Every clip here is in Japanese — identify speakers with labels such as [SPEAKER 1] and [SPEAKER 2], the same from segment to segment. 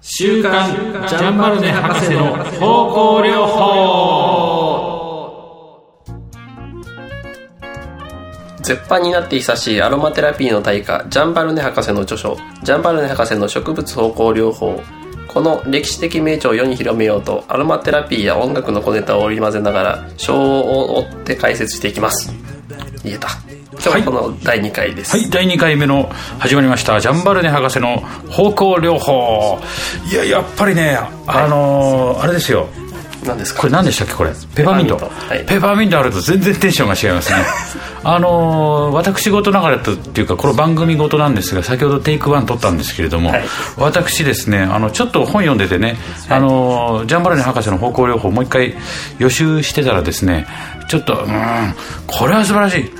[SPEAKER 1] 週刊ジャンバルネ博士の方向療法
[SPEAKER 2] 絶版になって久しいアロマテラピーの大家ジャンバルネ博士の著書「ジャンバルネ博士の植物方向療法」この歴史的名著を世に広めようとアロマテラピーや音楽の小ネタを織り交ぜながら章を追って解説していきます。言えた。今日はこの第2回です、
[SPEAKER 1] はい、第2回目の始まりましたジャンバルネ博士の方向療法。いややっぱりねあのーあれですよ。
[SPEAKER 2] 何ですか？
[SPEAKER 1] これ何でしたっけこれ？ペパーミント。
[SPEAKER 2] ペパーミント
[SPEAKER 1] あると全然テンションが違いますね。あのー私事ながらとっていうかこの番組事なんですが先ほどテイクワン撮ったんですけれども、
[SPEAKER 2] はい。
[SPEAKER 1] 私ですねあのちょっと本読んでてね、あのージャンバルネ博士の方向療法もう一回予習してたらですねちょっとうーんこれは素晴らしい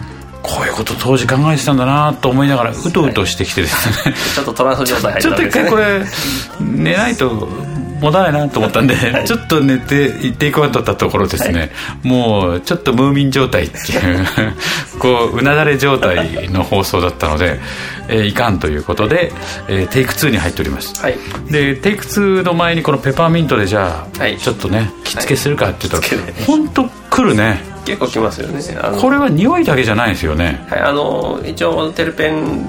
[SPEAKER 1] こういうこと当時考えてたんだなと思いながらうとうとしてきてですね、
[SPEAKER 2] ちょっとトランス状態入
[SPEAKER 1] ちょっと一
[SPEAKER 2] ったわけですね。
[SPEAKER 1] 回これ寝ないと持たないなと思ったんで、ちょっと寝てテイクワン取ったところですね、もうちょっとムーミン状態っていう こううなだれ状態の放送だったので、えーいかんということで、えーテイク2に入っております、
[SPEAKER 2] はい。
[SPEAKER 1] でテイク2の前にこのペパーミントでじゃあ、
[SPEAKER 2] はい。
[SPEAKER 1] ちょっとね着付けするかって言ったら、
[SPEAKER 2] はい
[SPEAKER 1] 本当来るね
[SPEAKER 2] 結構きますよね。
[SPEAKER 1] これは匂いだけじゃないですよね。
[SPEAKER 2] はい、あの一応テルペン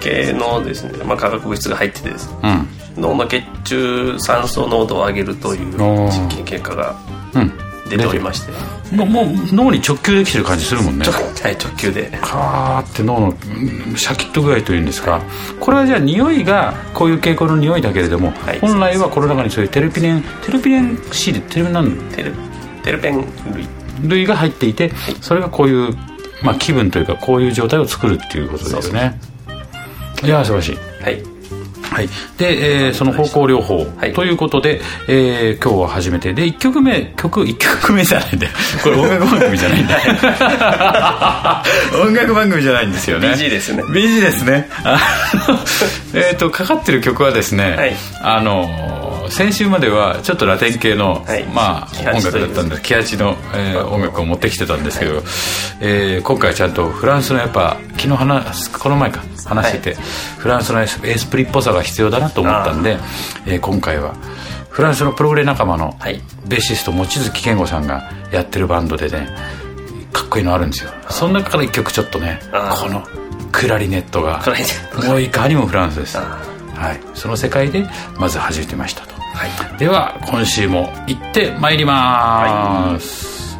[SPEAKER 2] 系のですね、まあ、化学物質が入っててですね。
[SPEAKER 1] うん。
[SPEAKER 2] 脳の血中酸素濃度を上げるという実験結果が
[SPEAKER 1] うん。
[SPEAKER 2] 出ておりまして、
[SPEAKER 1] もうもう脳に直球できてる感じするもんね。
[SPEAKER 2] はい、直球で。
[SPEAKER 1] カーって脳のうんシャキッと具合というんですか。これはじゃあ匂いがこういう傾向の匂いだけれども、
[SPEAKER 2] はい。
[SPEAKER 1] 本来はこの中にそういうテルピネンテルピネン C でテルピネン
[SPEAKER 2] テルテルペン類
[SPEAKER 1] 類が入っていてそれがこういう、まあ、気分というかこういう状態を作るっていうことですよね。いやー素晴らしい。
[SPEAKER 2] はい。
[SPEAKER 1] はい、で、えーその方向療法、
[SPEAKER 2] はい。
[SPEAKER 1] ということで、えー今日は初めて。で1曲目曲1曲目じゃないんだよこれ音楽番組じゃないんだ 音楽番組じゃないんですよね。
[SPEAKER 2] BG ですね。
[SPEAKER 1] BG ですね。あのえっとかかってる曲はですね、
[SPEAKER 2] はい。
[SPEAKER 1] あの先週まではちょっとラテン系の、
[SPEAKER 2] はい。
[SPEAKER 1] まあ音楽だったんでキアチの、えー音楽を持ってきてたんですけど、えー今回はちゃんとフランスのやっぱ昨日話すこの前か話してて、フランスのエスプリっぽさが必要だなと思ったんで、えー今回はフランスのプログレ仲間の
[SPEAKER 2] はい。
[SPEAKER 1] ベーシスト望月健吾さんがやってるバンドでねかっこいいのあるんですよ。その中から一曲ちょっとねこのクラリネットがもういかにもフランスです、
[SPEAKER 2] あ
[SPEAKER 1] はい、その世界でまず始めてましたと、
[SPEAKER 2] はい。
[SPEAKER 1] では今週も行ってまいります、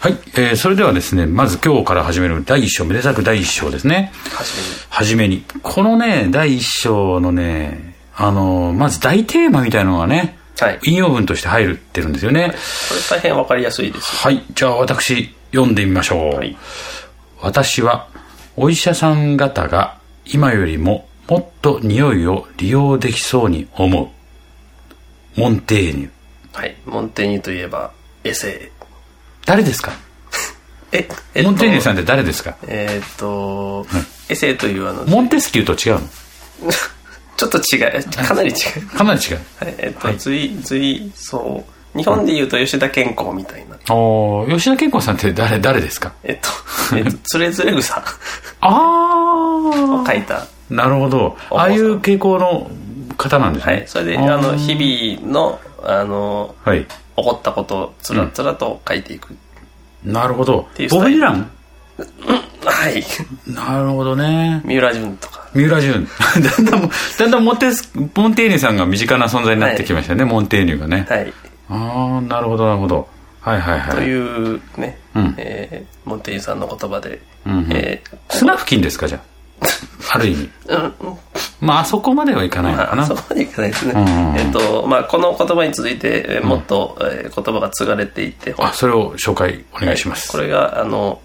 [SPEAKER 1] はい、えーそれではですねまず今日から始める第一章めでたく第一章ですね。
[SPEAKER 2] 初めに。
[SPEAKER 1] はじめにこのね第一章のねあのまず大テーマみたいなのがね
[SPEAKER 2] はい。
[SPEAKER 1] 引用文として入るってるんですよね。
[SPEAKER 2] これ大変わかりやすいです。
[SPEAKER 1] はい。じゃあ私読んでみましょう、
[SPEAKER 2] はい
[SPEAKER 1] 私はお医者さん方が今よりももっと匂いを利用できそうに思う。モンテーニュ。
[SPEAKER 2] はい。モンテーニュといえばエセ。
[SPEAKER 1] 誰ですか？
[SPEAKER 2] ええっと
[SPEAKER 1] モンテーニュさんって誰ですか？
[SPEAKER 2] えーっと、エセというあの
[SPEAKER 1] モンテスキューと違うの？
[SPEAKER 2] ちょっと違う。かなり違う。
[SPEAKER 1] かなり違う。
[SPEAKER 2] はい、えっと、随、随、そう。日本で言うと吉田健康みたいな。
[SPEAKER 1] おー吉田健康さんって誰誰ですか？
[SPEAKER 2] えっと、えっと、つれづれ草
[SPEAKER 1] ああ
[SPEAKER 2] を書いた。
[SPEAKER 1] なるほど。
[SPEAKER 2] お
[SPEAKER 1] ああいう傾向の方なんですね。
[SPEAKER 2] はい。それで、あ
[SPEAKER 1] ー。
[SPEAKER 2] の、日々の、あの、
[SPEAKER 1] はい。
[SPEAKER 2] 起こったことをつらつらと書いていく。
[SPEAKER 1] なるほど。ボブ・ディラン？
[SPEAKER 2] はい。
[SPEAKER 1] なるほどね。
[SPEAKER 2] 三浦淳とか。
[SPEAKER 1] 三浦淳。だんだんだんだんモンテスモンテーニュさんが身近な存在になってきましたね、モンテーニュがね、
[SPEAKER 2] はい。
[SPEAKER 1] ああなるほどなるほど。はいはいはい。
[SPEAKER 2] というね、
[SPEAKER 1] うん。
[SPEAKER 2] えーモンテーニュさんの言葉で、
[SPEAKER 1] うんうん。
[SPEAKER 2] え
[SPEAKER 1] 砂付近ですかじゃあ？ある意味。
[SPEAKER 2] ーうん、
[SPEAKER 1] まああそこまではいかないのか
[SPEAKER 2] まあ、
[SPEAKER 1] な、
[SPEAKER 2] そこまでいかないですね。
[SPEAKER 1] うんうんうん。
[SPEAKER 2] えっと、まあ、この言葉に続いて、えーもっと、えー言葉が継がれていて、
[SPEAKER 1] あそれを紹介お願いします、
[SPEAKER 2] これが、あの、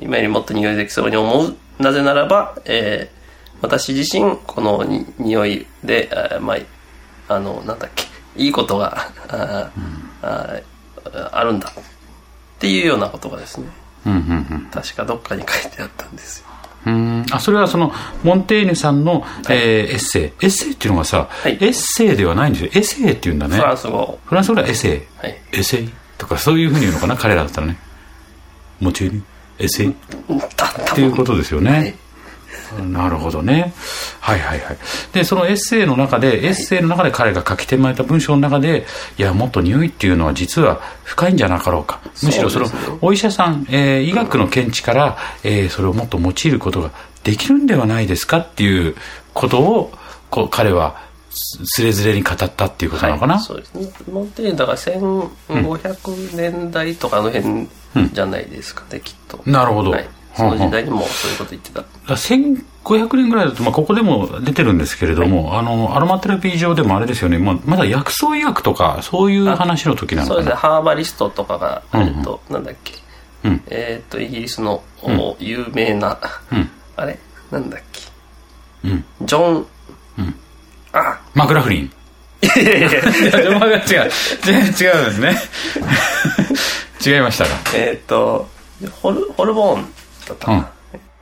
[SPEAKER 2] 今よりもっと匂いできそうに思う。なぜならば、えー私自身、このに匂いで、あーまあ、あの、なんだっけ、いいことが、あーあーあるんだ。っていうようなことがですね、
[SPEAKER 1] うんうん
[SPEAKER 2] 確かどっかに書いてあったんですよ。
[SPEAKER 1] うん。うんあそれはそのモンテーニュさんの、えーエッセイ。エッセイっていうのがさ、
[SPEAKER 2] はい。
[SPEAKER 1] エッセイではないんですよ。エセイっていうんだね。
[SPEAKER 2] フランス語。
[SPEAKER 1] フランス語ではエセイ。
[SPEAKER 2] はい。
[SPEAKER 1] エセイとかそういうふうに言うのかな彼らだったらね。モチューニエッセイ。っていうことですよね、なるほどね。はいはいはい。でそのエッセイの中でエッセイの中で彼が書き手まれた文章の中でいやもっと匂いっていうのは実は深いんじゃなかろうか。むしろそのお医者さん、えー医学の見地から、えーそれをもっと用いることができるんではないですかっていうことをこう彼はすすれずれに語ったっていうことなのかな、
[SPEAKER 2] はいそうです。ねモンテーニュだから1500年代とかあの辺じゃないですかね、きっと。
[SPEAKER 1] なるほど。
[SPEAKER 2] はい、その時代にもそういうこと言ってた。
[SPEAKER 1] だから1500年ぐらいだと、まあ、ここでも出てるんですけれども、あのアロマテラピー上でもあれですよね、まあ、まだ薬草医学とかそういう話の時なの
[SPEAKER 2] そうですね。
[SPEAKER 1] かな
[SPEAKER 2] ハーバリストとかがあると、なんだっけ、
[SPEAKER 1] うん。
[SPEAKER 2] えっ、とイギリスの、お有名な、
[SPEAKER 1] うん。
[SPEAKER 2] あれ？なんだっけ？
[SPEAKER 1] うん。
[SPEAKER 2] ジョン、あ
[SPEAKER 1] マクラフリン。いやいやいや。違う。違う違うんですね。違いましたか？
[SPEAKER 2] えっ、とホルホルボーンだった。かな、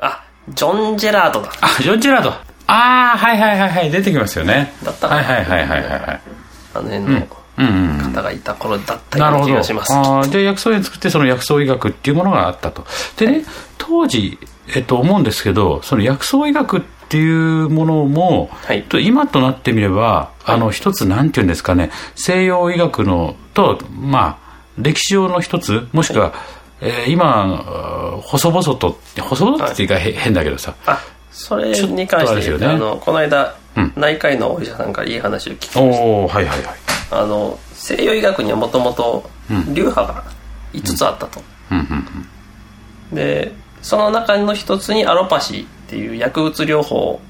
[SPEAKER 2] あジョン・ジェラードだ。
[SPEAKER 1] あジョン・ジェラード。ああはいはいはいはい。出てきますよね。
[SPEAKER 2] だったかな。い
[SPEAKER 1] ははいはいはいはいはい。
[SPEAKER 2] あの辺の
[SPEAKER 1] うん。うんうん
[SPEAKER 2] 方がいた頃だったような
[SPEAKER 1] なるほど
[SPEAKER 2] 気がします、
[SPEAKER 1] あーじゃあ薬草園作ってその薬草医学っていうものがあったと。でね当時、えっと、思うんですけどその薬草医学っていうものも、
[SPEAKER 2] はい。
[SPEAKER 1] と今となってみればあの一つなんていうんですかね西洋医学のとまあ歴史上の一つもしくは、えー今細々と細々ってい。うか、へ変だけどさ。
[SPEAKER 2] あそれに関して
[SPEAKER 1] ね。
[SPEAKER 2] あのこの間、
[SPEAKER 1] うん。
[SPEAKER 2] 内科医のお医者さんからいい話を聞き
[SPEAKER 1] おおはいはいはい。
[SPEAKER 2] あの西洋医学にはもともと流派が5つあったと、でその中の一つにアロパシーっていう薬物療法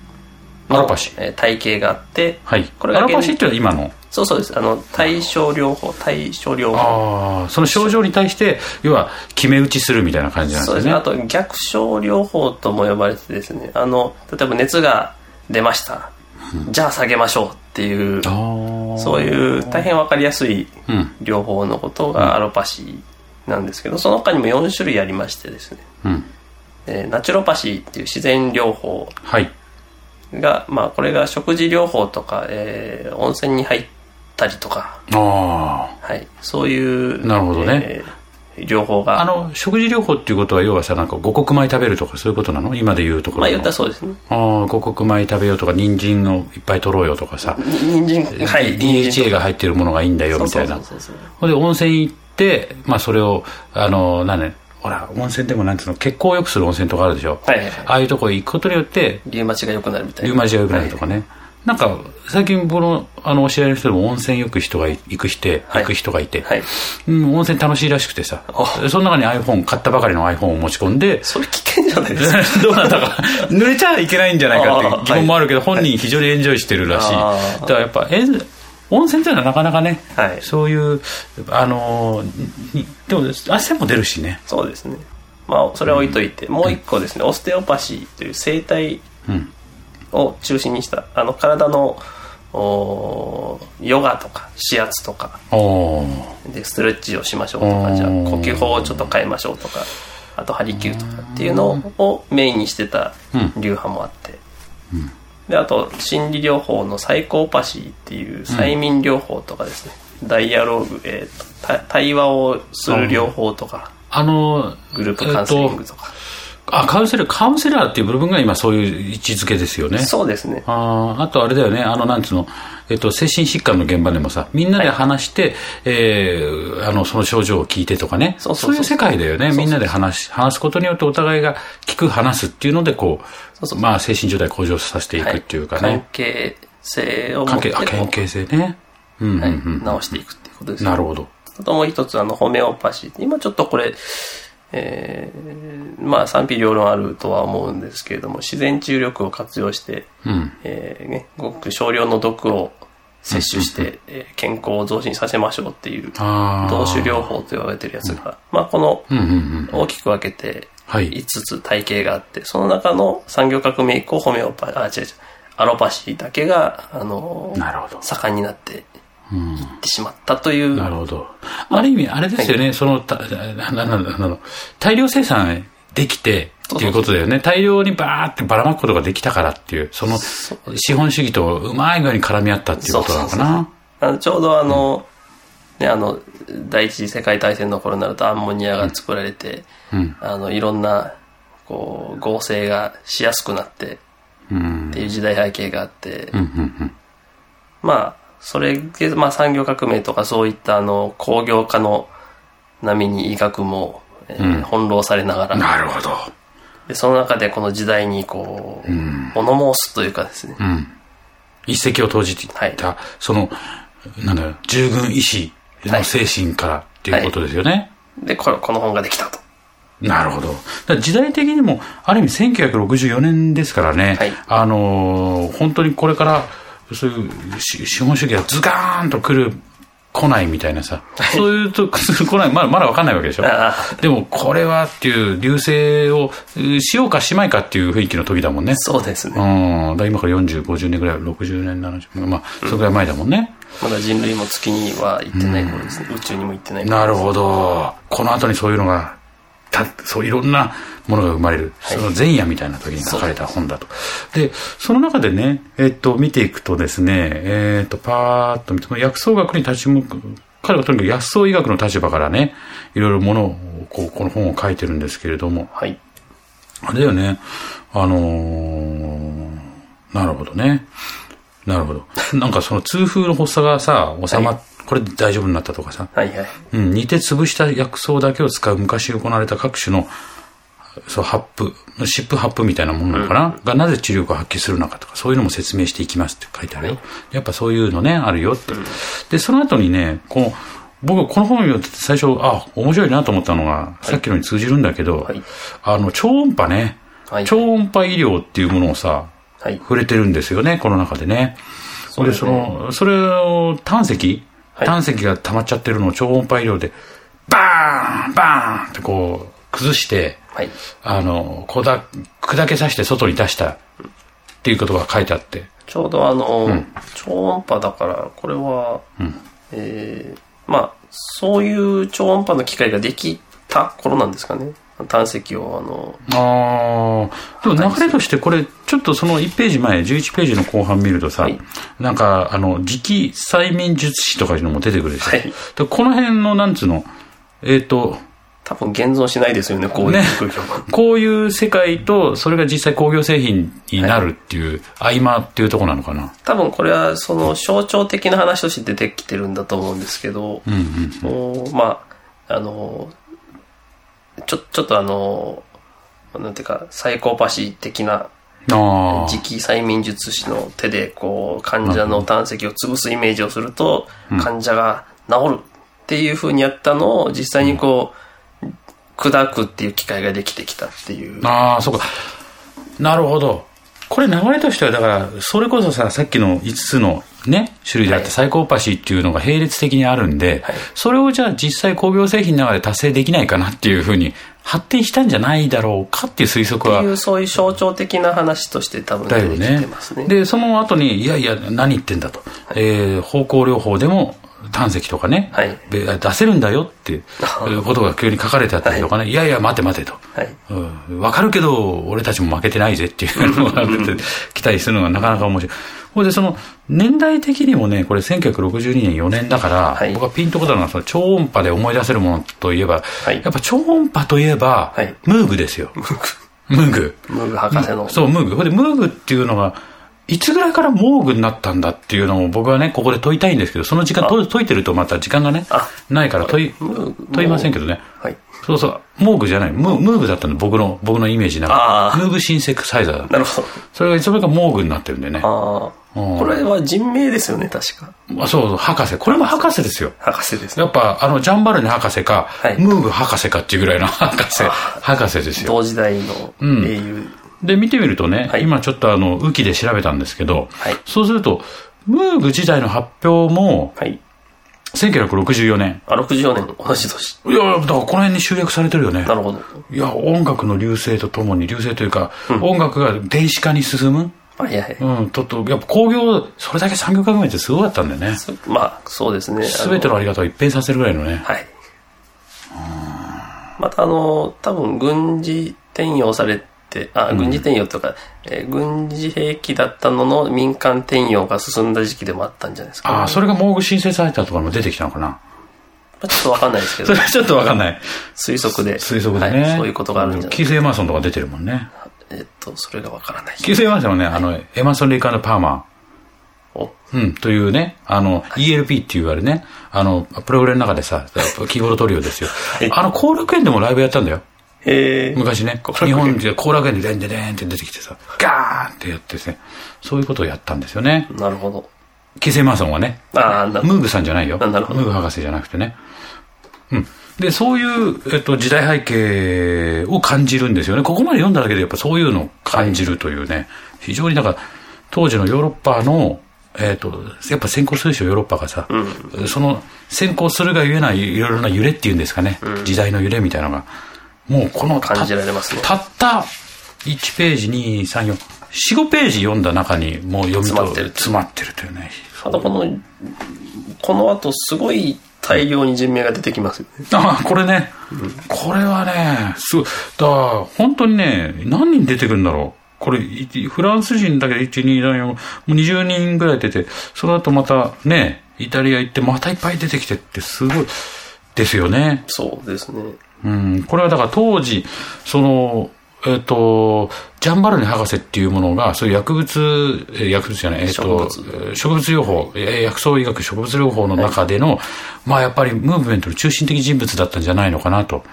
[SPEAKER 2] の
[SPEAKER 1] アロパシー。
[SPEAKER 2] えー体系があって、
[SPEAKER 1] はい。
[SPEAKER 2] これが現
[SPEAKER 1] アラパシっていうのは今の？
[SPEAKER 2] そうそうです。あの対症療法対症療法。
[SPEAKER 1] ああその症状に対して要は決め打ちするみたいな感じなん
[SPEAKER 2] そう
[SPEAKER 1] でね
[SPEAKER 2] です。すねあと逆症療法とも呼ばれてですね。あの例えば熱が出ました、じゃあ下げましょうっていうそういう大変わかりやすい
[SPEAKER 1] うん。
[SPEAKER 2] 療法のことがアロパシーなんですけどその他にも4種類ありましてですね、
[SPEAKER 1] うん。
[SPEAKER 2] えーナチュロパシーっていう自然療法
[SPEAKER 1] はい。
[SPEAKER 2] が、まあ、これが食事療法とか、えー温泉に入ったりとか、
[SPEAKER 1] あ
[SPEAKER 2] はい、そういう
[SPEAKER 1] なるほどね。
[SPEAKER 2] えー療法
[SPEAKER 1] ああ
[SPEAKER 2] が
[SPEAKER 1] の食事療法っていうことは要はさなんか五穀米食べるとかそういうことなの？今で言うところの。
[SPEAKER 2] まあ言ったらそうですね。
[SPEAKER 1] ああ五穀米食べようとか人参をいっぱい取ろうよとかさ、
[SPEAKER 2] に人参。はい。
[SPEAKER 1] DHA が入ってるものがいいんだよみたいな。ほんで温泉行ってまあそれをあの何ねほら温泉でもなんていうの？血行を良くする温泉とかあるでしょ、
[SPEAKER 2] はいはいはい。
[SPEAKER 1] ああいうとこ行くことによって
[SPEAKER 2] リウマチが良くなるみたいな。
[SPEAKER 1] リウマチが良くなるとかね、なんか最近僕のあのお知り合いの人でも温泉行く人がい行く人、
[SPEAKER 2] はい。
[SPEAKER 1] 行く人がいて、
[SPEAKER 2] はい。
[SPEAKER 1] うん、温泉楽しいらしくてさ。
[SPEAKER 2] あ。
[SPEAKER 1] その中に iPhone 買ったばかりの iPhone を持ち込んで。
[SPEAKER 2] それ危険じゃないですか。
[SPEAKER 1] どうなんだか。濡れちゃいけないんじゃないかっていう疑問もあるけど、
[SPEAKER 2] あー
[SPEAKER 1] 本人非常にエンジョイしてるらしい、だからやっぱえ温泉っていうのはなかなかね、
[SPEAKER 2] はい。
[SPEAKER 1] そういうあのにでも汗も出るしね。
[SPEAKER 2] そうですね。まあそれは置いといて、もう一個ですね。オステオパシーという生態
[SPEAKER 1] うん
[SPEAKER 2] を中心にしたあの体のおヨガとか指圧とかでストレッチをしましょうとかじゃあ呼吸法をちょっと変えましょうとかあとハリキューとかっていうのをメインにしてた流派もあって、であと心理療法のサイコーパシーっていう催眠療法とかですね、ダイアログ、えーとた対話をする療法とか。
[SPEAKER 1] あの
[SPEAKER 2] グループカウンセリングとか、
[SPEAKER 1] あカウンセラーカウンセラーっていう部分が今そういう位置づけですよね
[SPEAKER 2] そうですね
[SPEAKER 1] あーあとあれだよね、あの、なんつうの、えっと、精神疾患の現場でもさ、みんなで話して、えーあの、その症状を聞いてとかね、
[SPEAKER 2] そうそうそう
[SPEAKER 1] いう世界だよね。みんなで話し、話すことによってお互いが聞く、話すっていうので、こう、まあ、精神状態向上させていくっていうか
[SPEAKER 2] 関
[SPEAKER 1] ね。
[SPEAKER 2] 係性を持って
[SPEAKER 1] 関係、あ、関係性ね。うん、うん、
[SPEAKER 2] はい
[SPEAKER 1] うん。
[SPEAKER 2] 直していくっていうことですね
[SPEAKER 1] なるほど。
[SPEAKER 2] あともう一つ、あの、ホメオパシー。今ちょっとこれ、えーまあ賛否両論あるとは思うんですけれども、自然治癒力を活用して、
[SPEAKER 1] うん。
[SPEAKER 2] えーね、ごく少量の毒を摂取して、えー健康を増進させましょうっていう。同種療法と言われてるやつが、まあこの
[SPEAKER 1] うん、うん、うん。
[SPEAKER 2] 大きく分けて
[SPEAKER 1] はい
[SPEAKER 2] 5つ体系があって、その中の産業革命以降ホメオパ、あ、違う違う、アロパシーだけが、あの。盛んになっていってしまったという、
[SPEAKER 1] なるほど。ある意味、あれですよね、その、たななななの大量生産できて、っていうことだよね。大量にバーってばらまくことができたからっていう、その資本主義とうまい具合に絡み合ったっていうことなのかな。
[SPEAKER 2] あのちょうどあの、ね、あの、第一次世界大戦の頃になるとアンモニアが作られて、
[SPEAKER 1] うん。
[SPEAKER 2] あの、いろんな、こう、合成がしやすくなって、
[SPEAKER 1] うん
[SPEAKER 2] っていう時代背景があって、
[SPEAKER 1] うんうん。
[SPEAKER 2] まあ、それで、まあ産業革命とかそういったあの、工業化の波に医学も、えー翻弄されながら、
[SPEAKER 1] なるほど。
[SPEAKER 2] で、その中でこの時代にこう、物申すというかですね、
[SPEAKER 1] うん。一石を投じていた、
[SPEAKER 2] は
[SPEAKER 1] そのなんだろう従軍医師の精神からっていうことですよね、
[SPEAKER 2] で、これこの本ができたと。
[SPEAKER 1] なるほど。だから時代的にも、ある意味1964年ですからね、
[SPEAKER 2] はい。
[SPEAKER 1] あのー本当にこれから、そういうし資本主義がズガーンと来る、来ないみたいなさ、そういうと、来ない、まだまだわかんないわけでしょ
[SPEAKER 2] あ。
[SPEAKER 1] でも、これはっていう、流星をうしようかしまいかっていう雰囲気の時だもんね。
[SPEAKER 2] そうですね。
[SPEAKER 1] うん。だから今から40、50年ぐらい、60年、70年、まあ、それぐらい前だもんね。
[SPEAKER 2] まだ人類も月には行ってない頃ですね。宇宙にも行ってない頃
[SPEAKER 1] なるほど。この後にそういうのが、たそういろんなものが生まれる、その前夜みたいな時に書かれた本だと。で、その中でね、えっと、見ていくとですね、えっと、パーッと見て、薬草学に立ち向く、彼はとにかく薬草医学の立場からね、いろいろものを、こう、この本を書いてるんですけれども、
[SPEAKER 2] はい。
[SPEAKER 1] あれだよね、あのーなるほどね。なるほど。なんかその痛風の発作がさ、収まっ、これで大丈夫になったとかさ、
[SPEAKER 2] はいはい。
[SPEAKER 1] うん、煮て潰した薬草だけを使う昔行われた各種の、そう、ハップ、湿布ハップみたいなものなのかな、がなぜ治療力を発揮するのかとか、そういうのも説明していきますって書いてあるよ。やっぱそういうのね、あるよって。で、その後にね、この、僕、この本を読んでて最初、あ、面白いなと思ったのが、さっきのに通じるんだけど、
[SPEAKER 2] はい。
[SPEAKER 1] あの、超音波ね、
[SPEAKER 2] はい。
[SPEAKER 1] 超音波医療っていうものをさ、
[SPEAKER 2] はい。
[SPEAKER 1] 触れてるんですよね、この中でね。で、
[SPEAKER 2] そうですね。
[SPEAKER 1] その、それを胆石、
[SPEAKER 2] はい
[SPEAKER 1] 胆石が溜まっちゃってるのを超音波医療で、バーンバーンってこう、崩して、
[SPEAKER 2] はい。
[SPEAKER 1] あの、こだ、砕けさせて外に出したっていうことが書いてあって。
[SPEAKER 2] ちょうどあの、超音波だから、これは、えーまあ、そういう超音波の機械ができた頃なんですかね。胆石を、あの、
[SPEAKER 1] ああ、でも流れとしてこれ、ちょっとその1ページ前、11ページの後半見るとさ、
[SPEAKER 2] はい
[SPEAKER 1] なんか、あの、磁気催眠術師とかいうのも出てくるでしょ。
[SPEAKER 2] はい
[SPEAKER 1] でこの辺の、なんつうの、えっ、と、
[SPEAKER 2] 多分現存しないですよね、こういう
[SPEAKER 1] ね。こういう世界と、それが実際工業製品になるっていう、合間っていうところなのかな。
[SPEAKER 2] 多分これはその象徴的な話として出てきてるんだと思うんですけど、おまあ、あの、ちょ、ちょっとあの、なんていうか、サイコパシー的な
[SPEAKER 1] ああ。
[SPEAKER 2] 磁気催眠術師の手でこう患者の胆石を潰すイメージをすると、患者が治るっていう風にやったのを実際にこう、砕くっていう機会ができてきたっていう。
[SPEAKER 1] ああ、そうか。なるほど。これ流れとしては、だから、それこそさ、さっきの5つのね、種類であって、
[SPEAKER 2] はい
[SPEAKER 1] サイコパシーっていうのが並列的にあるんで、
[SPEAKER 2] はい
[SPEAKER 1] それをじゃあ実際工業製品の中で達成できないかなっていうふうに発展したんじゃないだろうかっていう推測は
[SPEAKER 2] っていうそういう象徴的な話として多分出てきて
[SPEAKER 1] ね
[SPEAKER 2] ますね。
[SPEAKER 1] で、その後に、いやいや、何言ってんだと。えー方向療法でも胆石とかね、
[SPEAKER 2] はい
[SPEAKER 1] べ出せるんだよっていうことが急に書かれてあったりとかね、い、やいや、待て待てと。
[SPEAKER 2] はい。
[SPEAKER 1] うん、わかるけど、俺たちも負けてないぜっていうのが出てきたりするのがなかなか面白い。これでその、年代的にもね、これ1962年4年だから、
[SPEAKER 2] はい
[SPEAKER 1] 僕はピンとこたのはその超音波で思い出せるものといえば、
[SPEAKER 2] はい
[SPEAKER 1] やっぱ超音波といえば、
[SPEAKER 2] はい
[SPEAKER 1] ムーグですよ。ムーグ。
[SPEAKER 2] ムーグ 博士の。
[SPEAKER 1] そう、ムーグ。これでムーグっていうのが、いつぐらいからモーグになったんだっていうのを僕はね、ここで問いたいんですけど、その時間と解いてるとまた時間がね
[SPEAKER 2] あ、
[SPEAKER 1] ないから問い問いませんけどね。
[SPEAKER 2] はい。
[SPEAKER 1] そうそう、モーグじゃない、ムムーグだったの、僕の、僕のイメージな
[SPEAKER 2] あー
[SPEAKER 1] ムーグシンセクサイザーだった
[SPEAKER 2] なるほど。
[SPEAKER 1] それがいつの間にかモーグになってるんでね。
[SPEAKER 2] ああ。これは人名ですよね、確か。
[SPEAKER 1] あそうそう、博士。これも博士ですよ。
[SPEAKER 2] 博士ですね。
[SPEAKER 1] やっぱ、あの、ジャンバルネ博士か、
[SPEAKER 2] はい
[SPEAKER 1] ムーグ博士かっていうぐらいの博士、博士ですよ。
[SPEAKER 2] 同時代の英雄。
[SPEAKER 1] で、見てみるとね、
[SPEAKER 2] はい
[SPEAKER 1] 今ちょっとあの、ウキで調べたんですけど、
[SPEAKER 2] はい
[SPEAKER 1] そうすると、ムーグ時代の発表も、
[SPEAKER 2] はい。
[SPEAKER 1] 1964年。
[SPEAKER 2] あ、64年、同じ年。
[SPEAKER 1] いや、だからこの辺に集約されてるよね。
[SPEAKER 2] なるほど。
[SPEAKER 1] いや、音楽の流星とともに、流星というか、音楽が電子化に進む。
[SPEAKER 2] はいはい。
[SPEAKER 1] うん、とっと、やっぱ工業、それだけ産業革命ってすごかったんだよね。
[SPEAKER 2] まあ、そうですね。
[SPEAKER 1] すべてのあり方を一変させるぐらいのね。
[SPEAKER 2] はい。またあの、多分軍事転用されて、あ、軍事転用とか、えー軍事兵器だったのの民間転用が進んだ時期でもあったんじゃないですか、
[SPEAKER 1] ああ、それがモーグ申請されたとかも出てきたのかな。
[SPEAKER 2] ちょっとわかんないですけど
[SPEAKER 1] それ、はちょっとわかんない。
[SPEAKER 2] 推測で。
[SPEAKER 1] 推測でね。
[SPEAKER 2] はいそういうことがあるんじゃない
[SPEAKER 1] キース・エマーソンとか出てるもんね。
[SPEAKER 2] えっと、それがわからない。
[SPEAKER 1] キース・エマーソンはね、あの、エマーソン・レイカード・パーマ
[SPEAKER 2] お、
[SPEAKER 1] ー。うん、というね、あの、ELP っていうあれね、あの、プログレムの中でさ、キーボードトリオですよ。
[SPEAKER 2] い
[SPEAKER 1] あの、後楽園でもライブやったんだよ。昔ね、日本で後楽園でレンデレンって出てきてさ、ガーンってやってですね、そういうことをやったんですよね。
[SPEAKER 2] なるほど。
[SPEAKER 1] キース・エマーソンはね。
[SPEAKER 2] ああ、な
[SPEAKER 1] ムーグさんじゃないよ。ムーグ博士じゃなくてね。うん。で、そういう、えっと、時代背景を感じるんですよね。ここまで読んだだけでやっぱそういうのを感じるというね、非常になんか、当時のヨーロッパの、えっと、やっぱ先行するでしょ、ヨーロッパがさ。その、先行するがゆえないいろいろな揺れっていうんですかね。時代の揺れみたいなのが。もうこのた
[SPEAKER 2] 感じられますね
[SPEAKER 1] たった1ページ、2、3、4、4、5ページ読んだ中にもう読みと
[SPEAKER 2] 詰まってる
[SPEAKER 1] 詰まってるというね。
[SPEAKER 2] あとこの、この後すごい大量に人名が出てきますよね。
[SPEAKER 1] あこれね、これはね、すごい。だから、本当にね、何人出てくるんだろう。これ、いフランス人だけで1、2、3、4、もう20人ぐらい出て、その後またね、イタリア行ってまたいっぱい出てきてってすごいですよね。
[SPEAKER 2] そうですね。
[SPEAKER 1] うん。これはだから当時、その、えっ、と、ジャンバルネ博士っていうものが、そういう薬物、えー薬物じゃない、えっ、と、
[SPEAKER 2] 植物
[SPEAKER 1] 療法、えー薬草医学植物療法の中での、まあやっぱりムーブメントの中心的人物だったんじゃないのかなと。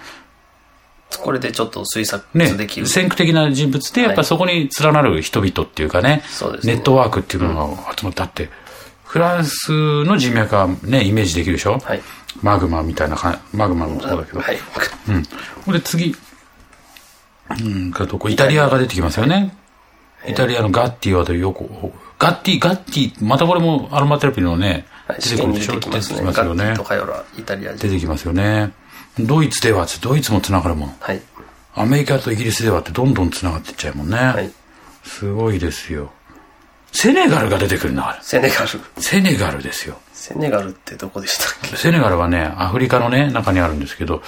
[SPEAKER 2] これでちょっと推察
[SPEAKER 1] ね
[SPEAKER 2] できる。、
[SPEAKER 1] 先駆的な人物で、やっぱりそこに連なる人々っていうかね、
[SPEAKER 2] そうですね
[SPEAKER 1] ネットワークっていうのが集まってあって、フランスの人脈はね、イメージできるでしょ？
[SPEAKER 2] はい。
[SPEAKER 1] マグマみたいなか、マグマもそうだけど。
[SPEAKER 2] はい。
[SPEAKER 1] うん。これ次、うん、かとこうイタリアが出てきますよね。イタリアのガッティはとよく、ガッティ、ガッティ、またこれもアロマテラピーのね、
[SPEAKER 2] はい、
[SPEAKER 1] 出てくるでしょ？
[SPEAKER 2] 出てきます
[SPEAKER 1] よね
[SPEAKER 2] ガッティと。カヨラ、イタリア人。
[SPEAKER 1] 出てきますよね。ドイツでは、ドイツもつながるもん。
[SPEAKER 2] はい。
[SPEAKER 1] アメリカとイギリスではってどんどんつながっていっちゃうもんね。
[SPEAKER 2] はい。
[SPEAKER 1] すごいですよ。セネガルが出てくるんだから。
[SPEAKER 2] セネガル。
[SPEAKER 1] セネガルですよ。
[SPEAKER 2] セネガルってどこでしたっけ？
[SPEAKER 1] セネガルはね、アフリカのね、中にあるんですけど、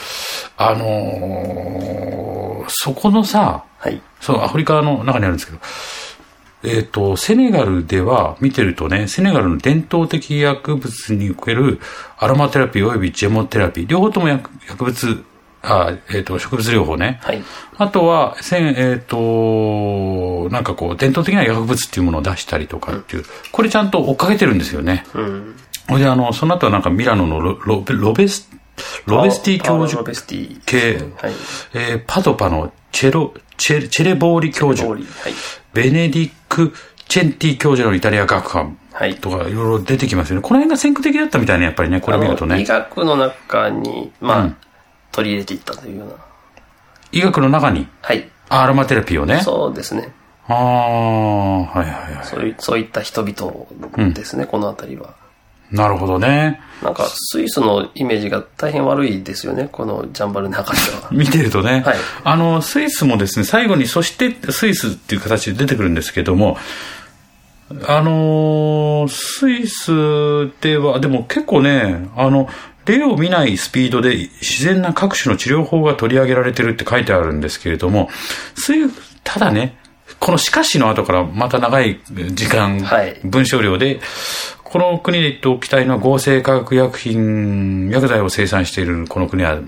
[SPEAKER 1] あのーそこのさ、
[SPEAKER 2] はい。
[SPEAKER 1] そう、アフリカの中にあるんですけど、えっ、と、セネガルでは見てるとね、セネガルの伝統的薬物におけるアロマテラピー及びジェモテラピー、両方とも薬薬物、あえっ、と、植物療法ね。
[SPEAKER 2] はい。
[SPEAKER 1] あとは、せんえっ、と、なんかこう、伝統的な薬物っていうものを出したりとかっていう、これちゃんと追っかけてるんですよね。
[SPEAKER 2] うん。
[SPEAKER 1] ほいで、あの、その後はなんかミラノのロロベロベス、ロベスティ教授
[SPEAKER 2] パオロベスティ。
[SPEAKER 1] 系、
[SPEAKER 2] はい。
[SPEAKER 1] えーパドパのチェロ、チェチェレボーリ教授。
[SPEAKER 2] はい。
[SPEAKER 1] ベネディク・チェンティ教授のイタリア学班
[SPEAKER 2] はい。
[SPEAKER 1] とかいろいろ出てきますよね。この辺が先駆的だったみたいね、やっぱりね、これ見ると
[SPEAKER 2] あの医
[SPEAKER 1] ね。
[SPEAKER 2] 学の中に、まあ、
[SPEAKER 1] うん
[SPEAKER 2] 取り入れていったというような。
[SPEAKER 1] 医学の中に、
[SPEAKER 2] はい。
[SPEAKER 1] あアロマテラピーをね。
[SPEAKER 2] そうですね。
[SPEAKER 1] ああ、はいはいはい。
[SPEAKER 2] そういう、そういった人々ですね、この辺りは。
[SPEAKER 1] なるほどね。
[SPEAKER 2] なんか、スイスのイメージが大変悪いですよね、このジャンバルネ博士は。
[SPEAKER 1] 見てるとね、
[SPEAKER 2] はい
[SPEAKER 1] あの、スイスもですね、最後に、そしてスイスっていう形で出てくるんですけども、あのースイスでは、でも結構ね、あの、例を見ないスピードで自然な各種の治療法が取り上げられてるって書いてあるんですけれども、スイただね、このしかしの後からまた長い時間、
[SPEAKER 2] はい
[SPEAKER 1] 文章量で、この国で言っておきたいのは合成化学薬品、薬剤を生産しているこの国は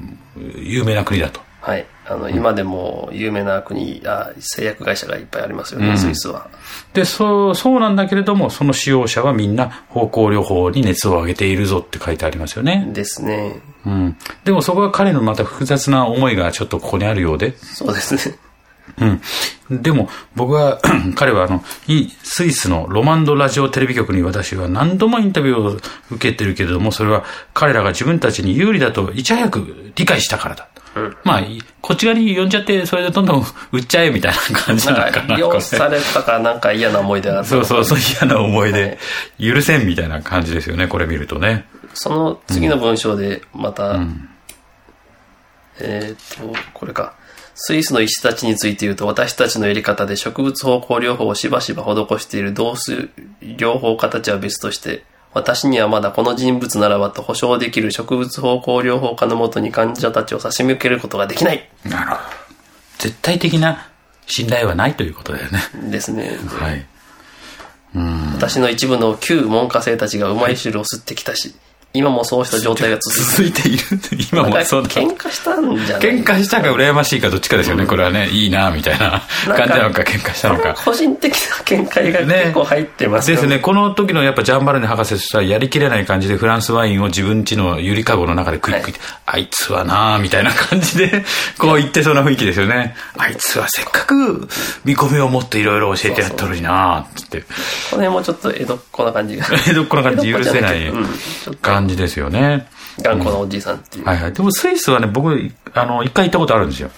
[SPEAKER 1] 有名な国だと。
[SPEAKER 2] はい。あの、今でも有名な国、あ製薬会社がいっぱいありますよね、スイスは。
[SPEAKER 1] で、そう、そうなんだけれども、その使用者はみんな方向療法に熱を上げているぞって書いてありますよね。
[SPEAKER 2] ですね。
[SPEAKER 1] うん。でもそこは彼のまた複雑な思いがちょっとここにあるようで。
[SPEAKER 2] そうですね。
[SPEAKER 1] うん。でも、僕は、彼はあの、いスイスのロマンドラジオテレビ局に私は何度もインタビューを受けてるけれども、それは彼らが自分たちに有利だといち早く理解したからだ。まあ、いこっち側に呼んじゃって、それでどんどん売っちゃえみたいな感じな
[SPEAKER 2] なんか、
[SPEAKER 1] のかな。
[SPEAKER 2] 利用されたかなんか嫌な思い出があった
[SPEAKER 1] そうそうそう、嫌な思い出、許せんみたいな感じですよね、これ見るとね。
[SPEAKER 2] その次の文章でまた、えっ、と、これか。スイスの医師たちについて言うと、私たちのやり方で植物方向療法をしばしば施している同数療法家たちは別として、私にはまだこの人物ならばと保証できる植物方向療法家のもとに患者たちを差し向けることができない
[SPEAKER 1] なるほど。絶対的な信頼はないということだよね。
[SPEAKER 2] ですね。
[SPEAKER 1] はい。
[SPEAKER 2] 私の一部の旧門下生たちがうまい汁を吸ってきたし、今もそうした状態が続
[SPEAKER 1] 続いている今もそうだ。
[SPEAKER 2] 喧嘩したんじゃない？
[SPEAKER 1] 喧嘩したか羨ましいかどっちかですよね、これはねいいなみたいな。感じなのか喧嘩したのか。
[SPEAKER 2] 個人的な見解が結構入ってますよ。
[SPEAKER 1] ですね、この時のやっぱジャンバルネ博士としてはやりきれない感じでフランスワインを自分家のゆりかごの中でクイックイって、あいつはなあみたいな感じで、こう言ってそうな雰囲気ですよね。あいつはせっかく見込みを持っていろいろ教えてやっとるになって。
[SPEAKER 2] この辺もちょっと江戸っ子な感じが。
[SPEAKER 1] 江戸っ子な感じ許せない
[SPEAKER 2] うん。ちょっと
[SPEAKER 1] 感じですよね。
[SPEAKER 2] 頑固なおじいさんっていう、
[SPEAKER 1] はいはい。でもスイスはね、僕、あの、一回行ったことあるんですよ。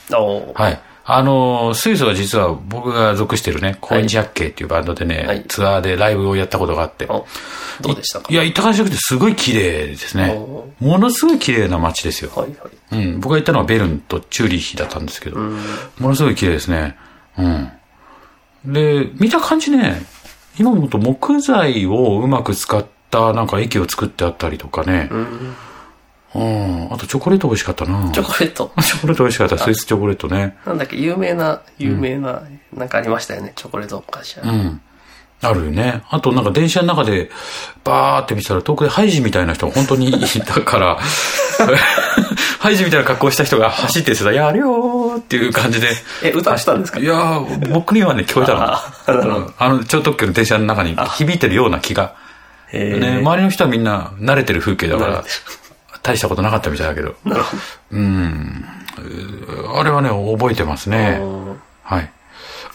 [SPEAKER 1] はい。あの、スイスは実は僕が属してるね、コインジャッケっていうバンドでね、
[SPEAKER 2] はい
[SPEAKER 1] ツアーでライブをやったことがあって。
[SPEAKER 2] おどうでしたか？
[SPEAKER 1] いや、行った感じなくてすごい綺麗ですね
[SPEAKER 2] お。
[SPEAKER 1] ものすごい綺麗な街ですよ。
[SPEAKER 2] はいはい
[SPEAKER 1] うん。僕が行ったのはベルンとチューリッヒだったんですけど、ものすごい綺麗ですね。うん。で、見た感じね、今思うと木材をうまく使ったなんか駅を作ってあったりとかね。うん。あとチョコレート美味しかったな。
[SPEAKER 2] チョコレート
[SPEAKER 1] チョコレート美味しかった。スイスチョコレートね。
[SPEAKER 2] なんだっけ有名な有名な、なんかありましたよねチョコレートお菓子、
[SPEAKER 1] うん。あるよね。あとなんか電車の中でバーって見てたら遠くでハイジみたいな人が本当にいたから ハイジみたいな格好した人が走ってさ、やるよーっていう感じで。
[SPEAKER 2] え歌ってたんですか？
[SPEAKER 1] いやー、僕にはね、聞こえたの。
[SPEAKER 2] あ
[SPEAKER 1] の、超特急の電車の中に響いてるような気が。ね、周りの人はみんな慣れてる風景だから大したことなかったみたいだけど。
[SPEAKER 2] なるほ
[SPEAKER 1] うん。あれはね、覚えてますね。
[SPEAKER 2] ど
[SPEAKER 1] はい。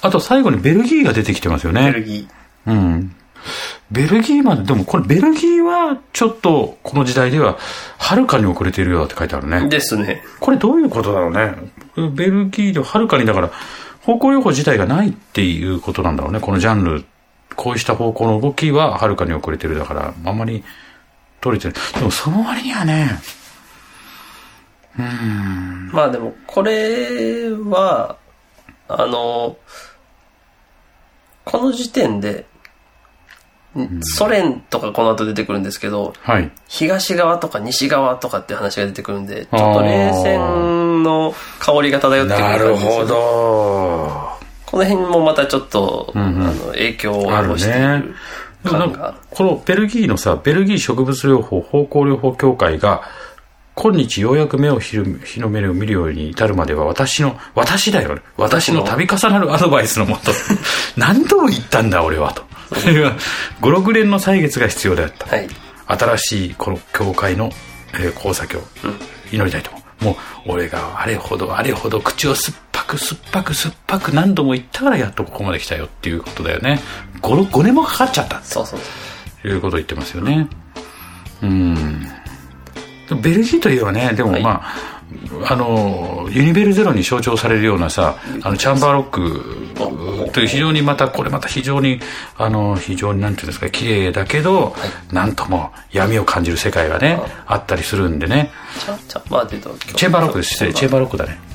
[SPEAKER 1] あと最後にベルギーが出てきてますよね。
[SPEAKER 2] ベルギ
[SPEAKER 1] うん。ベルギーまで、でもこれベルギーはちょっとこの時代でははるかに遅れているよって書いてある
[SPEAKER 2] ー
[SPEAKER 1] ね。
[SPEAKER 2] ですね
[SPEAKER 1] これどういうことだろうね。ベルギーでははるかにだから方向療法自体がないっていうことなんだろうね。このジャンル。こうした方向の動きははるかに遅れてるだから、あんまり取れてない。でもその割にはね、
[SPEAKER 2] まあでもこれはあのこの時点でソ連とかこの後出てくるんですけど
[SPEAKER 1] はい。
[SPEAKER 2] 東側とか西側とかって話が出てくるんでちょっと冷戦の香りが漂ってくるですよね
[SPEAKER 1] ど。
[SPEAKER 2] この辺もまたちょっと、
[SPEAKER 1] んうん
[SPEAKER 2] あの影響を
[SPEAKER 1] ある
[SPEAKER 2] 及ぼしてい
[SPEAKER 1] ね
[SPEAKER 2] る。感がある
[SPEAKER 1] か、このベルギーのさ、ベルギー植物療法方向療法協会が、今日ようやく目を日の目を見るように至るまでは私の、私だよ、私の度重なるアドバイスのもと、何度も言ったんだ俺はと。5、6年の歳月が必要であった。
[SPEAKER 2] はい
[SPEAKER 1] 新しいこの教会の、えー功先を祈りたいと思う。もう俺があれほどあれほど口を酸っぱく酸っぱく酸っぱく何度も言ったからやっとここまで来たよっていうことだよね。5, 5年もかかっちゃった
[SPEAKER 2] そうそう
[SPEAKER 1] ということを言ってますよね。うん。ベルギーといえばね、でも
[SPEAKER 2] はい
[SPEAKER 1] まあ、あの、ユニベルゼロに象徴されるようなさ、あの、チャンバーロックという非常にまた、これまた非常に、あの、非常になんていうんですか、綺麗だけど、なんとも闇を感じる世界がね、あったりするんでね。
[SPEAKER 2] チャンバーって言うと
[SPEAKER 1] チェンバーロックです。失礼チェンバーロックだね。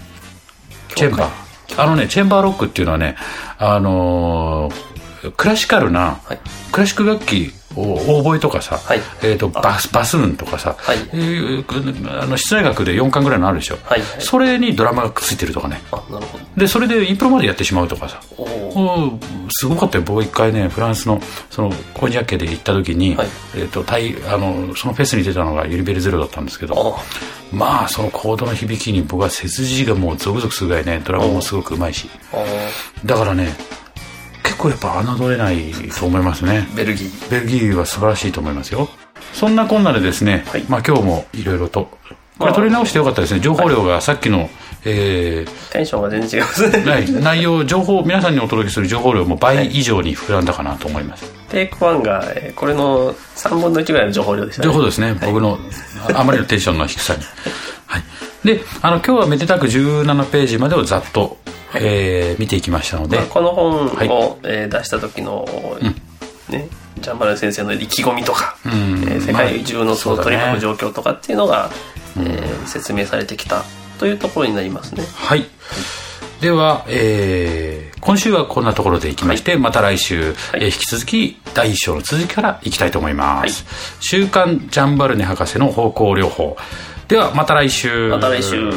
[SPEAKER 1] チェンバー。あのね、チェンバーロックっていうのはね、あのークラシカルな、
[SPEAKER 2] はい
[SPEAKER 1] クラシック楽器をオーボエとかさ、
[SPEAKER 2] はい。
[SPEAKER 1] えー、とバスバスーンとかさ、
[SPEAKER 2] はい。
[SPEAKER 1] えーあの室内楽で4巻ぐらいのあるでしょ、
[SPEAKER 2] はい。はい
[SPEAKER 1] それにドラマがくっついてるとかね。
[SPEAKER 2] あなるほど。
[SPEAKER 1] でそれでインプロまでやってしまうとかさ。
[SPEAKER 2] お
[SPEAKER 1] すごかったよ。僕一回ねフランスのそのコンジャッケで行った時に、
[SPEAKER 2] はい。
[SPEAKER 1] えー、とタイあのそのフェスに出たのがユリベルゼロだったんですけど
[SPEAKER 2] あ。
[SPEAKER 1] まあそのコードの響きに僕は背筋がもうゾクゾクするぐらいねドラムもすごくうまいし。
[SPEAKER 2] あ
[SPEAKER 1] だからね結構やっぱ侮れないと思いますね。
[SPEAKER 2] ベルギー。
[SPEAKER 1] ベルギーは素晴らしいと思いますよ。そんなこんなでですね、
[SPEAKER 2] はい。
[SPEAKER 1] まあ今日もいろいろと。これ
[SPEAKER 2] まあ
[SPEAKER 1] 取り直してよかったですね。情報量がさっきの、え
[SPEAKER 2] テンションが全然違いますね。
[SPEAKER 1] ーはい内容情報皆さんにお届けする情報量も倍以上に膨らんだかなと思います、
[SPEAKER 2] テイク1がえーこれの3分の1ぐらいの情報量でしたね。
[SPEAKER 1] 情報ですね、僕のああまりのテンションの低さに。はい、であの今日はめでたく17ページまでをざっと、えー見ていきましたので、
[SPEAKER 2] まあこの本を、
[SPEAKER 1] はい。
[SPEAKER 2] えー出した時の、ねジャンバル先生の意気込みとか、
[SPEAKER 1] ん。
[SPEAKER 2] えー世界中のその取り巻く状況とかっていうのが、えー説明されてきたというところになりますね。
[SPEAKER 1] はい。では、えー今週はこんなところでいきまして、また来週、
[SPEAKER 2] はい。
[SPEAKER 1] えー引き続き第一章の続きからいきたいと思います。
[SPEAKER 2] はい。
[SPEAKER 1] 週刊ジャンバルネ博士の方向療法。では、また来週。
[SPEAKER 2] また来週